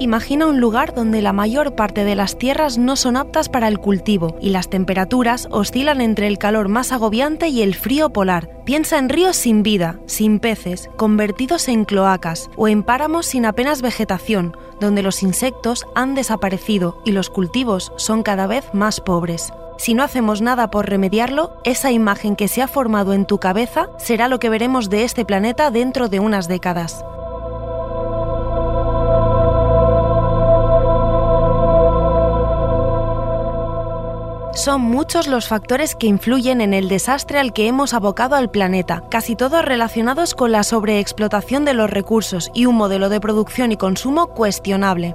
Imagina un lugar donde la mayor parte de las tierras no son aptas para el cultivo y las temperaturas oscilan entre el calor más agobiante y el frío polar. Piensa en ríos sin vida, sin peces, convertidos en cloacas, o en páramos sin apenas vegetación, donde los insectos han desaparecido y los cultivos son cada vez más pobres. Si no hacemos nada por remediarlo, esa imagen que se ha formado en tu cabeza será lo que veremos de este planeta dentro de unas décadas. Son muchos los factores que influyen en el desastre al que hemos abocado al planeta, casi todos relacionados con la sobreexplotación de los recursos y un modelo de producción y consumo cuestionable.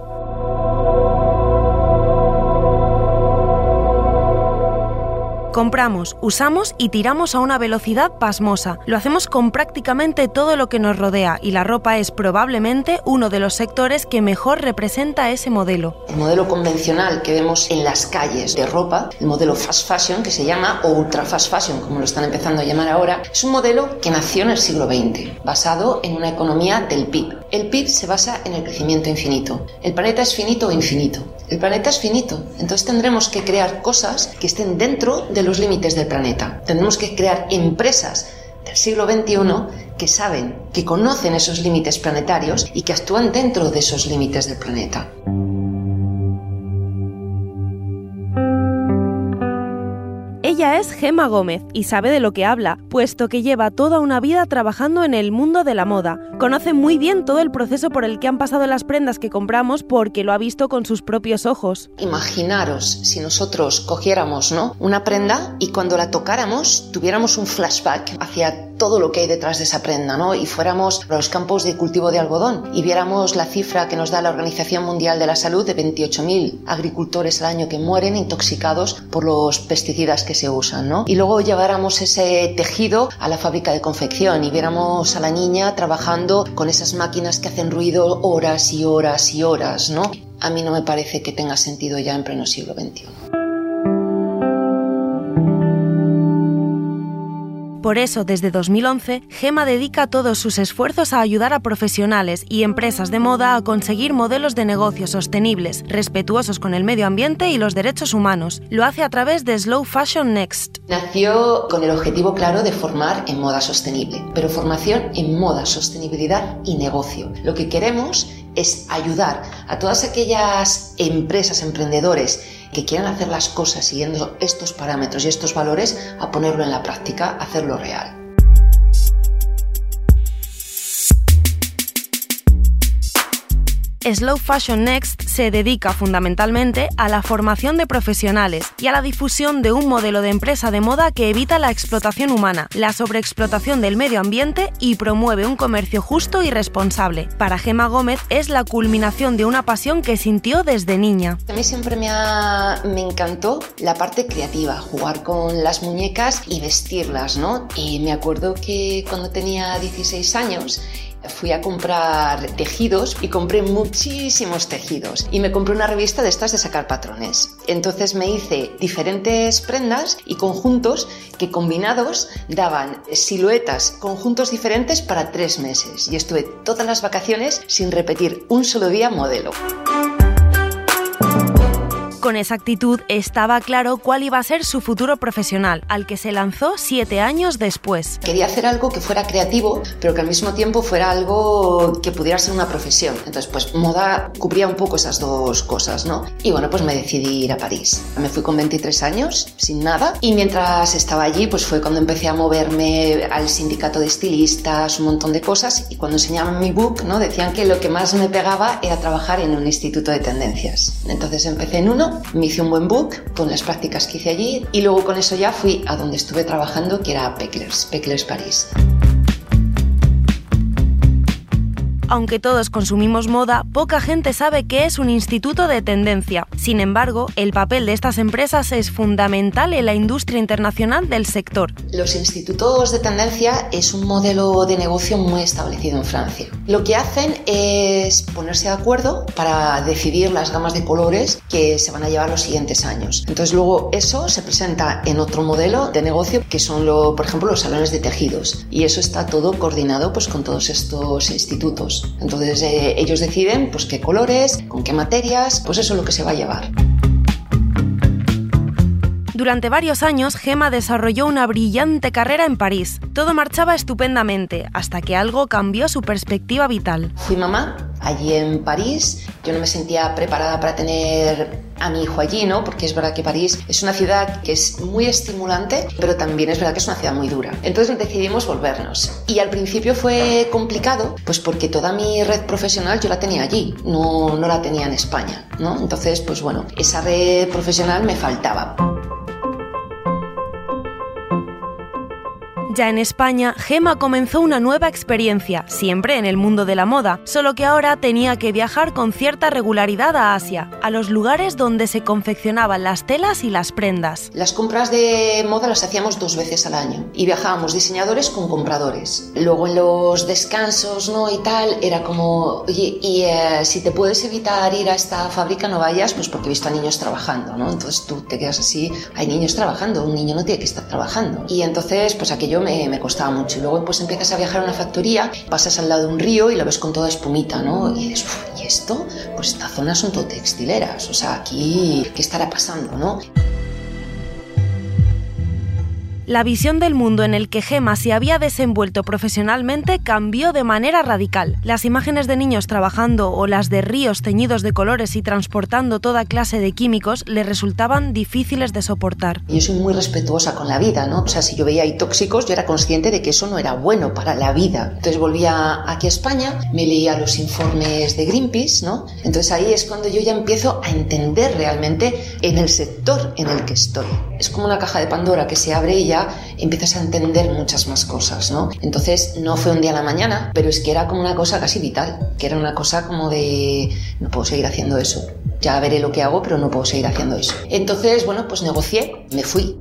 Compramos, usamos y tiramos a una velocidad pasmosa. Lo hacemos con prácticamente todo lo que nos rodea y la ropa es probablemente uno de los sectores que mejor representa ese modelo. El modelo convencional que vemos en las calles de ropa, el modelo fast fashion que se llama o ultra fast fashion como lo están empezando a llamar ahora, es un modelo que nació en el siglo XX, basado en una economía del PIB. El PIB se basa en el crecimiento infinito. El planeta es finito o infinito. El planeta es finito, entonces tendremos que crear cosas que estén dentro de los límites del planeta. Tendremos que crear empresas del siglo XXI que saben, que conocen esos límites planetarios y que actúan dentro de esos límites del planeta. Es Gema Gómez y sabe de lo que habla, puesto que lleva toda una vida trabajando en el mundo de la moda. Conoce muy bien todo el proceso por el que han pasado las prendas que compramos porque lo ha visto con sus propios ojos. Imaginaros si nosotros cogiéramos ¿no? una prenda y cuando la tocáramos tuviéramos un flashback hacia todo lo que hay detrás de esa prenda ¿no? y fuéramos a los campos de cultivo de algodón y viéramos la cifra que nos da la Organización Mundial de la Salud de 28.000 agricultores al año que mueren intoxicados por los pesticidas que se usan, ¿no? Y luego lleváramos ese tejido a la fábrica de confección y viéramos a la niña trabajando con esas máquinas que hacen ruido horas y horas y horas, ¿no? A mí no me parece que tenga sentido ya en pleno siglo XXI. Por eso, desde 2011, Gema dedica todos sus esfuerzos a ayudar a profesionales y empresas de moda a conseguir modelos de negocio sostenibles, respetuosos con el medio ambiente y los derechos humanos. Lo hace a través de Slow Fashion Next. Nació con el objetivo claro de formar en moda sostenible, pero formación en moda, sostenibilidad y negocio. Lo que queremos es ayudar a todas aquellas empresas, emprendedores, que quieran hacer las cosas siguiendo estos parámetros y estos valores a ponerlo en la práctica, hacerlo real. Slow Fashion Next se dedica fundamentalmente a la formación de profesionales y a la difusión de un modelo de empresa de moda que evita la explotación humana, la sobreexplotación del medio ambiente y promueve un comercio justo y responsable. Para Gema Gómez es la culminación de una pasión que sintió desde niña. A mí siempre me, me encantó la parte creativa, jugar con las muñecas y vestirlas, ¿no? Y me acuerdo que cuando tenía 16 años fui a comprar tejidos y compré muchísimos tejidos y me compré una revista de estas de sacar patrones. Entonces me hice diferentes prendas y conjuntos que combinados daban siluetas, conjuntos diferentes para tres meses y estuve todas las vacaciones sin repetir un solo día modelo. Con esa actitud estaba claro cuál iba a ser su futuro profesional, al que se lanzó siete años después. Quería hacer algo que fuera creativo, pero que al mismo tiempo fuera algo que pudiera ser una profesión. Entonces, pues moda cubría un poco esas dos cosas, ¿no? Y bueno, pues me decidí ir a París. Me fui con 23 años, sin nada, y mientras estaba allí, pues fue cuando empecé a moverme al sindicato de estilistas, un montón de cosas, y cuando enseñaban mi book, ¿no? Decían que lo que más me pegaba era trabajar en un instituto de tendencias. Entonces empecé en uno me hice un buen book con las prácticas que hice allí y luego con eso ya fui a donde estuve trabajando, que era Pecklers, Pecklers París. Aunque todos consumimos moda, poca gente sabe qué es un instituto de tendencia. Sin embargo, el papel de estas empresas es fundamental en la industria internacional del sector. Los institutos de tendencia es un modelo de negocio muy establecido en Francia. Lo que hacen es ponerse de acuerdo para decidir las gamas de colores que se van a llevar los siguientes años. Entonces luego eso se presenta en otro modelo de negocio que son, lo, por ejemplo, los salones de tejidos. Y eso está todo coordinado pues, con todos estos institutos. Entonces eh, ellos deciden pues, qué colores, con qué materias, pues eso es lo que se va a llevar. Durante varios años, Gema desarrolló una brillante carrera en París. Todo marchaba estupendamente, hasta que algo cambió su perspectiva vital. Fui mamá allí en París. Yo no me sentía preparada para tener a mi hijo allí, ¿no? Porque es verdad que París es una ciudad que es muy estimulante, pero también es verdad que es una ciudad muy dura. Entonces decidimos volvernos. Y al principio fue complicado, pues porque toda mi red profesional yo la tenía allí, no, no la tenía en España, ¿no? Entonces, pues bueno, esa red profesional me faltaba. Ya en España, Gema comenzó una nueva experiencia, siempre en el mundo de la moda, solo que ahora tenía que viajar con cierta regularidad a Asia, a los lugares donde se confeccionaban las telas y las prendas. Las compras de moda las hacíamos dos veces al año y viajábamos diseñadores con compradores. Luego en los descansos ¿no? y tal, era como, oye, y eh, si te puedes evitar ir a esta fábrica no vayas, pues porque he visto a niños trabajando, ¿no? Entonces tú te quedas así, hay niños trabajando, un niño no tiene que estar trabajando. Y entonces, pues aquello me, costaba mucho. Y luego pues empiezas a viajar a una factoría, pasas al lado de un río y lo ves con toda espumita, ¿no? Y dices, ¿y esto? Pues esta zona son todo textileras, o sea, aquí, ¿qué estará pasando, no? La visión del mundo en el que Gema se había desenvuelto profesionalmente cambió de manera radical. Las imágenes de niños trabajando o las de ríos teñidos de colores y transportando toda clase de químicos le resultaban difíciles de soportar. Yo soy muy respetuosa con la vida, ¿no? O sea, si yo veía ahí tóxicos, yo era consciente de que eso no era bueno para la vida. Entonces volvía aquí a España, me leía los informes de Greenpeace, ¿no? Entonces ahí es cuando yo ya empiezo a entender realmente en el sector en el que estoy. Es como una caja de Pandora que se abre y ya empiezas a entender muchas más cosas, ¿no? Entonces no fue un día a la mañana, pero es que era como una cosa casi vital, que era una cosa como de no puedo seguir haciendo eso. Ya veré lo que hago, pero no puedo seguir haciendo eso. Entonces, bueno, pues negocié, me fui.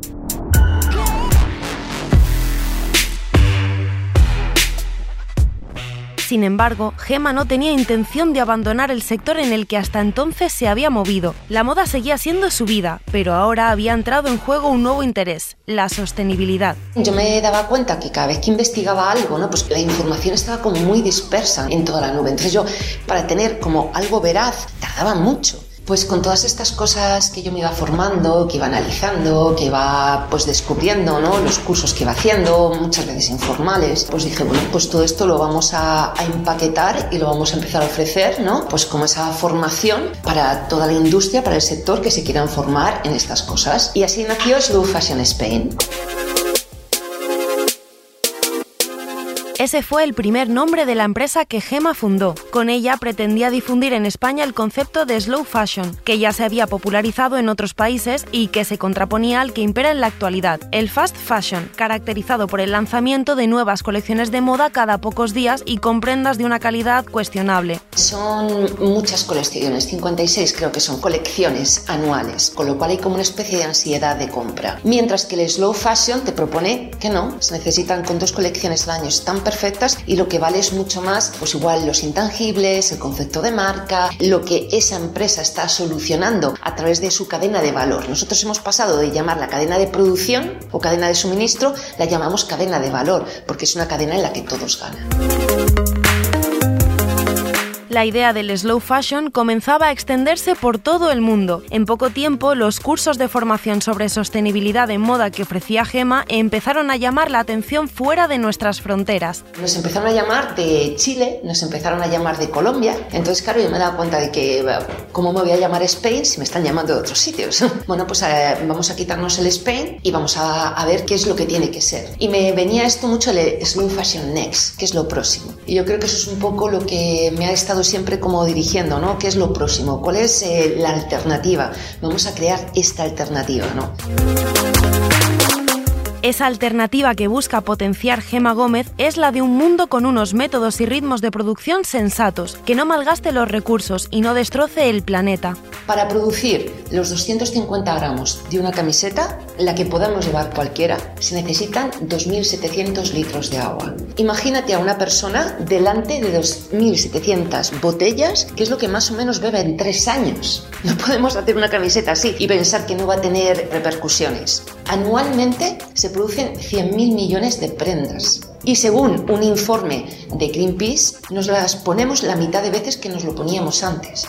Sin embargo, Gema no tenía intención de abandonar el sector en el que hasta entonces se había movido. La moda seguía siendo su vida, pero ahora había entrado en juego un nuevo interés, la sostenibilidad. Yo me daba cuenta que cada vez que investigaba algo, pues la información estaba como muy dispersa en toda la nube. Entonces yo, para tener como algo veraz, tardaba mucho. Pues con todas estas cosas que yo me iba formando, que iba analizando, que iba pues descubriendo, ¿no? Los cursos que iba haciendo, muchas veces informales, pues dije, bueno, pues todo esto lo vamos a, a, empaquetar y lo vamos a empezar a ofrecer, ¿no? Pues como esa formación para toda la industria, para el sector que se quieran formar en estas cosas. Y así nació Slow Fashion Spain. Ese fue el primer nombre de la empresa que Gema fundó. Con ella pretendía difundir en España el concepto de slow fashion, que ya se había popularizado en otros países y que se contraponía al que impera en la actualidad, el fast fashion, caracterizado por el lanzamiento de nuevas colecciones de moda cada pocos días y con prendas de una calidad cuestionable. Son muchas colecciones, 56 creo que son colecciones anuales, con lo cual hay como una especie de ansiedad de compra. Mientras que el slow fashion te propone que no, se necesitan con dos colecciones al año, están perfectas y lo que vale es mucho más, pues igual los intangibles, el concepto de marca, lo que esa empresa está solucionando a través de su cadena de valor. Nosotros hemos pasado de llamar la cadena de producción o cadena de suministro, la llamamos cadena de valor, porque es una cadena en la que todos ganan. La idea del slow fashion comenzaba a extenderse por todo el mundo. En poco tiempo, los cursos de formación sobre sostenibilidad en moda que ofrecía Gema empezaron a llamar la atención fuera de nuestras fronteras. Nos empezaron a llamar de Chile, nos empezaron a llamar de Colombia. Entonces, claro, yo me dado cuenta de que, ¿cómo me voy a llamar Spain si me están llamando de otros sitios? bueno, pues eh, vamos a quitarnos el Spain y vamos a, a, ver qué es lo que tiene que ser. Y me venía esto mucho el Slow Fashion Next, que es lo próximo. Y yo creo que eso es un poco lo que me ha estado siempre como dirigiendo, ¿no? ¿Qué es lo próximo? ¿Cuál es eh, la alternativa? Vamos a crear esta alternativa, ¿no? Esa alternativa que busca potenciar Gema Gómez es la de un mundo con unos métodos y ritmos de producción sensatos, que no malgaste los recursos y no destroce el planeta. Para producir los 250 gramos de una camiseta, la que podamos llevar cualquiera, se necesitan 2.700 litros de agua. Imagínate a una persona delante de 2.700 botellas, que es lo que más o menos bebe en tres años. No podemos hacer una camiseta así y pensar que no va a tener repercusiones. Anualmente se producen 100.000 millones de prendas. Y según un informe de Greenpeace, nos las ponemos la mitad de veces que nos lo poníamos antes.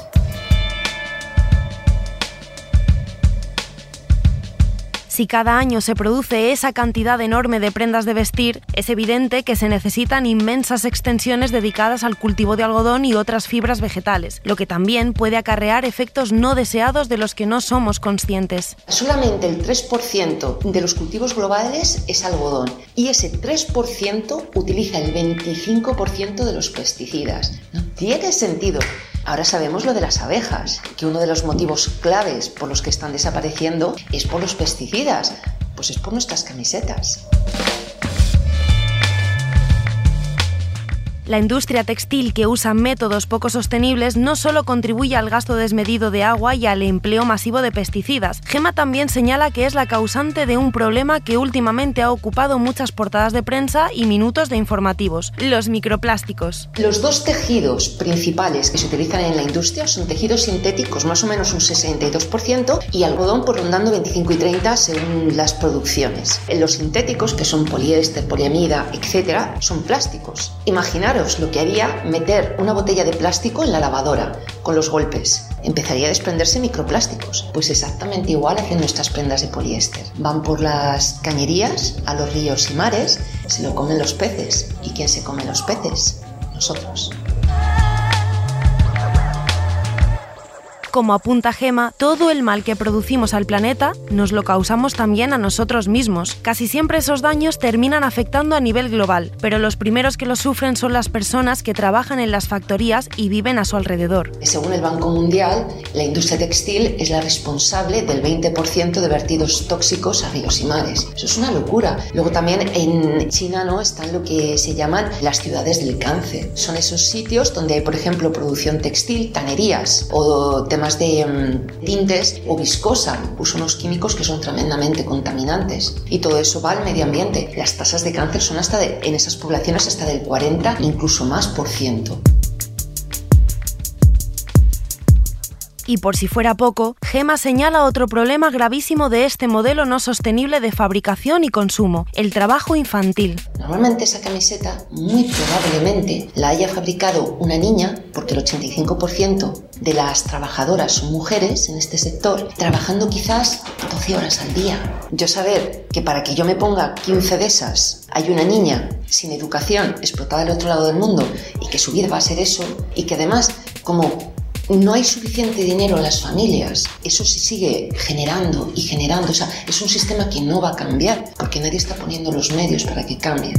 Si cada año se produce esa cantidad enorme de prendas de vestir, es evidente que se necesitan inmensas extensiones dedicadas al cultivo de algodón y otras fibras vegetales, lo que también puede acarrear efectos no deseados de los que no somos conscientes. Solamente el 3% de los cultivos globales es algodón y ese 3% utiliza el 25% de los pesticidas. No tiene sentido. Ahora sabemos lo de las abejas, que uno de los motivos claves por los que están desapareciendo es por los pesticidas, pues es por nuestras camisetas. La industria textil que usa métodos poco sostenibles no solo contribuye al gasto desmedido de agua y al empleo masivo de pesticidas. Gema también señala que es la causante de un problema que últimamente ha ocupado muchas portadas de prensa y minutos de informativos, los microplásticos. Los dos tejidos principales que se utilizan en la industria son tejidos sintéticos, más o menos un 62%, y algodón por rondando 25 y 30 según las producciones. Los sintéticos, que son poliéster, poliamida, etc., son plásticos. Imaginar lo que haría meter una botella de plástico en la lavadora con los golpes. Empezaría a desprenderse microplásticos. Pues exactamente igual hacen nuestras prendas de poliéster. Van por las cañerías, a los ríos y mares, se lo comen los peces. ¿Y quién se come los peces? Nosotros. Como apunta Gema, todo el mal que producimos al planeta nos lo causamos también a nosotros mismos. Casi siempre esos daños terminan afectando a nivel global, pero los primeros que lo sufren son las personas que trabajan en las factorías y viven a su alrededor. Según el Banco Mundial, la industria textil es la responsable del 20% de vertidos tóxicos a ríos y mares. Eso es una locura. Luego también en China no están lo que se llaman las ciudades del cáncer. Son esos sitios donde hay, por ejemplo, producción textil, tanerías o temas de mm, tintes o viscosa, usa unos químicos que son tremendamente contaminantes. Y todo eso va al medio ambiente. Las tasas de cáncer son hasta de, en esas poblaciones hasta del 40, incluso más por ciento. Y por si fuera poco, Gema señala otro problema gravísimo de este modelo no sostenible de fabricación y consumo, el trabajo infantil. Normalmente esa camiseta muy probablemente la haya fabricado una niña, porque el 85% de las trabajadoras son mujeres en este sector, trabajando quizás 12 horas al día. Yo saber que para que yo me ponga 15 de esas hay una niña sin educación explotada al otro lado del mundo y que su vida va a ser eso y que además como no hay suficiente dinero en las familias. Eso se sigue generando y generando. O sea, es un sistema que no va a cambiar porque nadie está poniendo los medios para que cambie.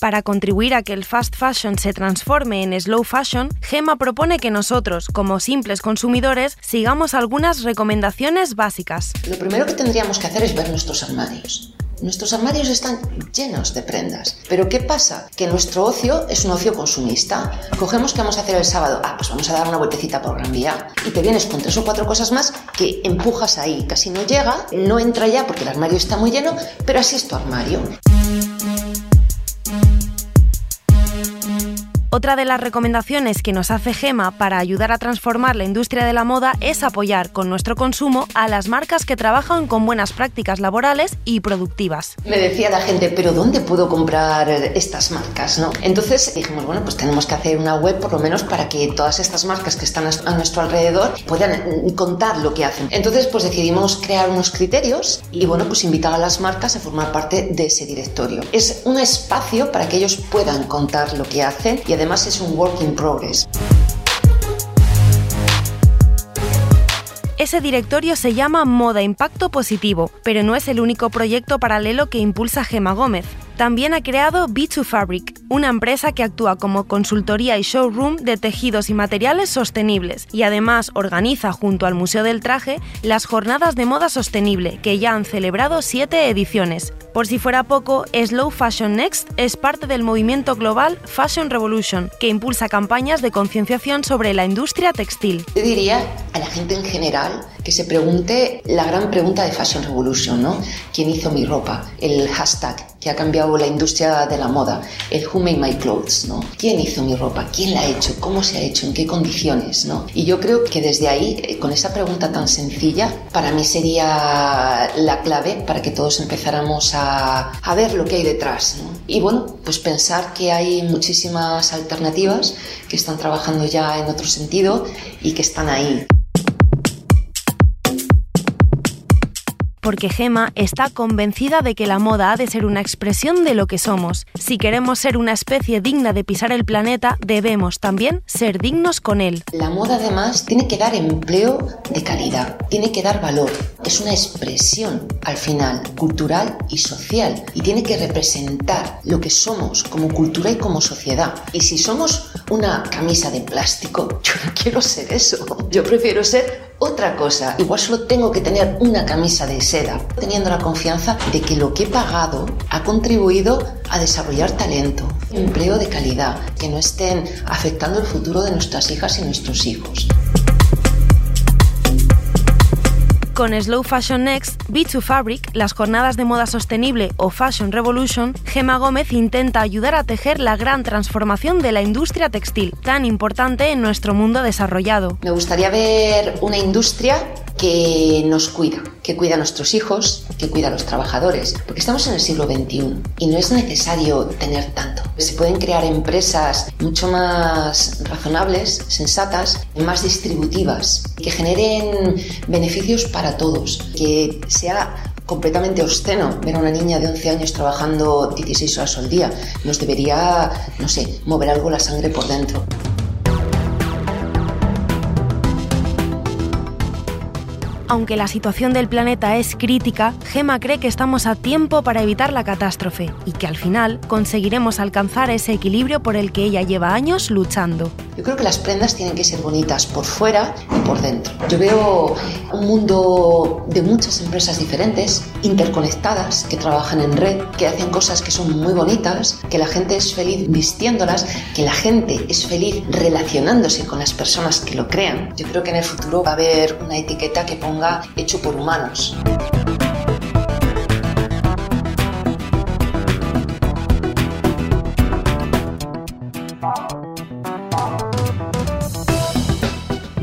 Para contribuir a que el fast fashion se transforme en slow fashion, Gema propone que nosotros, como simples consumidores, sigamos algunas recomendaciones básicas. Lo primero que tendríamos que hacer es ver nuestros armarios. Nuestros armarios están llenos de prendas. Pero ¿qué pasa? Que nuestro ocio es un ocio consumista. Cogemos que vamos a hacer el sábado. Ah, pues vamos a dar una vueltecita por Gran Vía. Y te vienes con tres o cuatro cosas más que empujas ahí. Casi no llega, no entra ya porque el armario está muy lleno, pero así es tu armario. Otra de las recomendaciones que nos hace Gema para ayudar a transformar la industria de la moda es apoyar con nuestro consumo a las marcas que trabajan con buenas prácticas laborales y productivas. Me decía la gente, pero ¿dónde puedo comprar estas marcas? ¿no? Entonces dijimos, bueno, pues tenemos que hacer una web por lo menos para que todas estas marcas que están a nuestro alrededor puedan contar lo que hacen. Entonces pues decidimos crear unos criterios y bueno, pues invitar a las marcas a formar parte de ese directorio. Es un espacio para que ellos puedan contar lo que hacen y además además es un work in progress. Ese directorio se llama Moda Impacto Positivo, pero no es el único proyecto paralelo que impulsa Gema Gómez. También ha creado B2 Fabric, una empresa que actúa como consultoría y showroom de tejidos y materiales sostenibles y además organiza junto al Museo del Traje las jornadas de moda sostenible, que ya han celebrado siete ediciones. Por si fuera poco, Slow Fashion Next es parte del movimiento global Fashion Revolution, que impulsa campañas de concienciación sobre la industria textil. Yo diría a la gente en general que se pregunte la gran pregunta de Fashion Revolution, ¿no? ¿Quién hizo mi ropa? El hashtag que ha cambiado la industria de la moda, el Who Made My Clothes, ¿no? ¿Quién hizo mi ropa? ¿Quién la ha hecho? ¿Cómo se ha hecho? ¿En qué condiciones? ¿no? Y yo creo que desde ahí, eh, con esa pregunta tan sencilla, para mí sería la clave para que todos empezáramos a, a ver lo que hay detrás. ¿no? Y bueno, pues pensar que hay muchísimas alternativas que están trabajando ya en otro sentido y que están ahí. Porque Gema está convencida de que la moda ha de ser una expresión de lo que somos. Si queremos ser una especie digna de pisar el planeta, debemos también ser dignos con él. La moda además tiene que dar empleo de calidad, tiene que dar valor. Es una expresión al final cultural y social y tiene que representar lo que somos como cultura y como sociedad. Y si somos una camisa de plástico, yo no quiero ser eso. Yo prefiero ser otra cosa. Igual solo tengo que tener una camisa de seda, teniendo la confianza de que lo que he pagado ha contribuido a desarrollar talento, empleo de calidad, que no estén afectando el futuro de nuestras hijas y nuestros hijos. Con Slow Fashion Next, B2 Fabric, las jornadas de moda sostenible o Fashion Revolution, Gema Gómez intenta ayudar a tejer la gran transformación de la industria textil, tan importante en nuestro mundo desarrollado. Me gustaría ver una industria que nos cuida, que cuida a nuestros hijos, que cuida a los trabajadores, porque estamos en el siglo XXI y no es necesario tener tanto. Se pueden crear empresas mucho más razonables, sensatas, más distributivas, que generen beneficios para todos, que sea completamente obsceno ver a una niña de 11 años trabajando 16 horas al día. Nos debería, no sé, mover algo la sangre por dentro. Aunque la situación del planeta es crítica, Gema cree que estamos a tiempo para evitar la catástrofe y que al final conseguiremos alcanzar ese equilibrio por el que ella lleva años luchando. Yo creo que las prendas tienen que ser bonitas por fuera y por dentro. Yo veo un mundo de muchas empresas diferentes, interconectadas, que trabajan en red, que hacen cosas que son muy bonitas, que la gente es feliz vistiéndolas, que la gente es feliz relacionándose con las personas que lo crean. Yo creo que en el futuro va a haber una etiqueta que ponga hecho por humanos.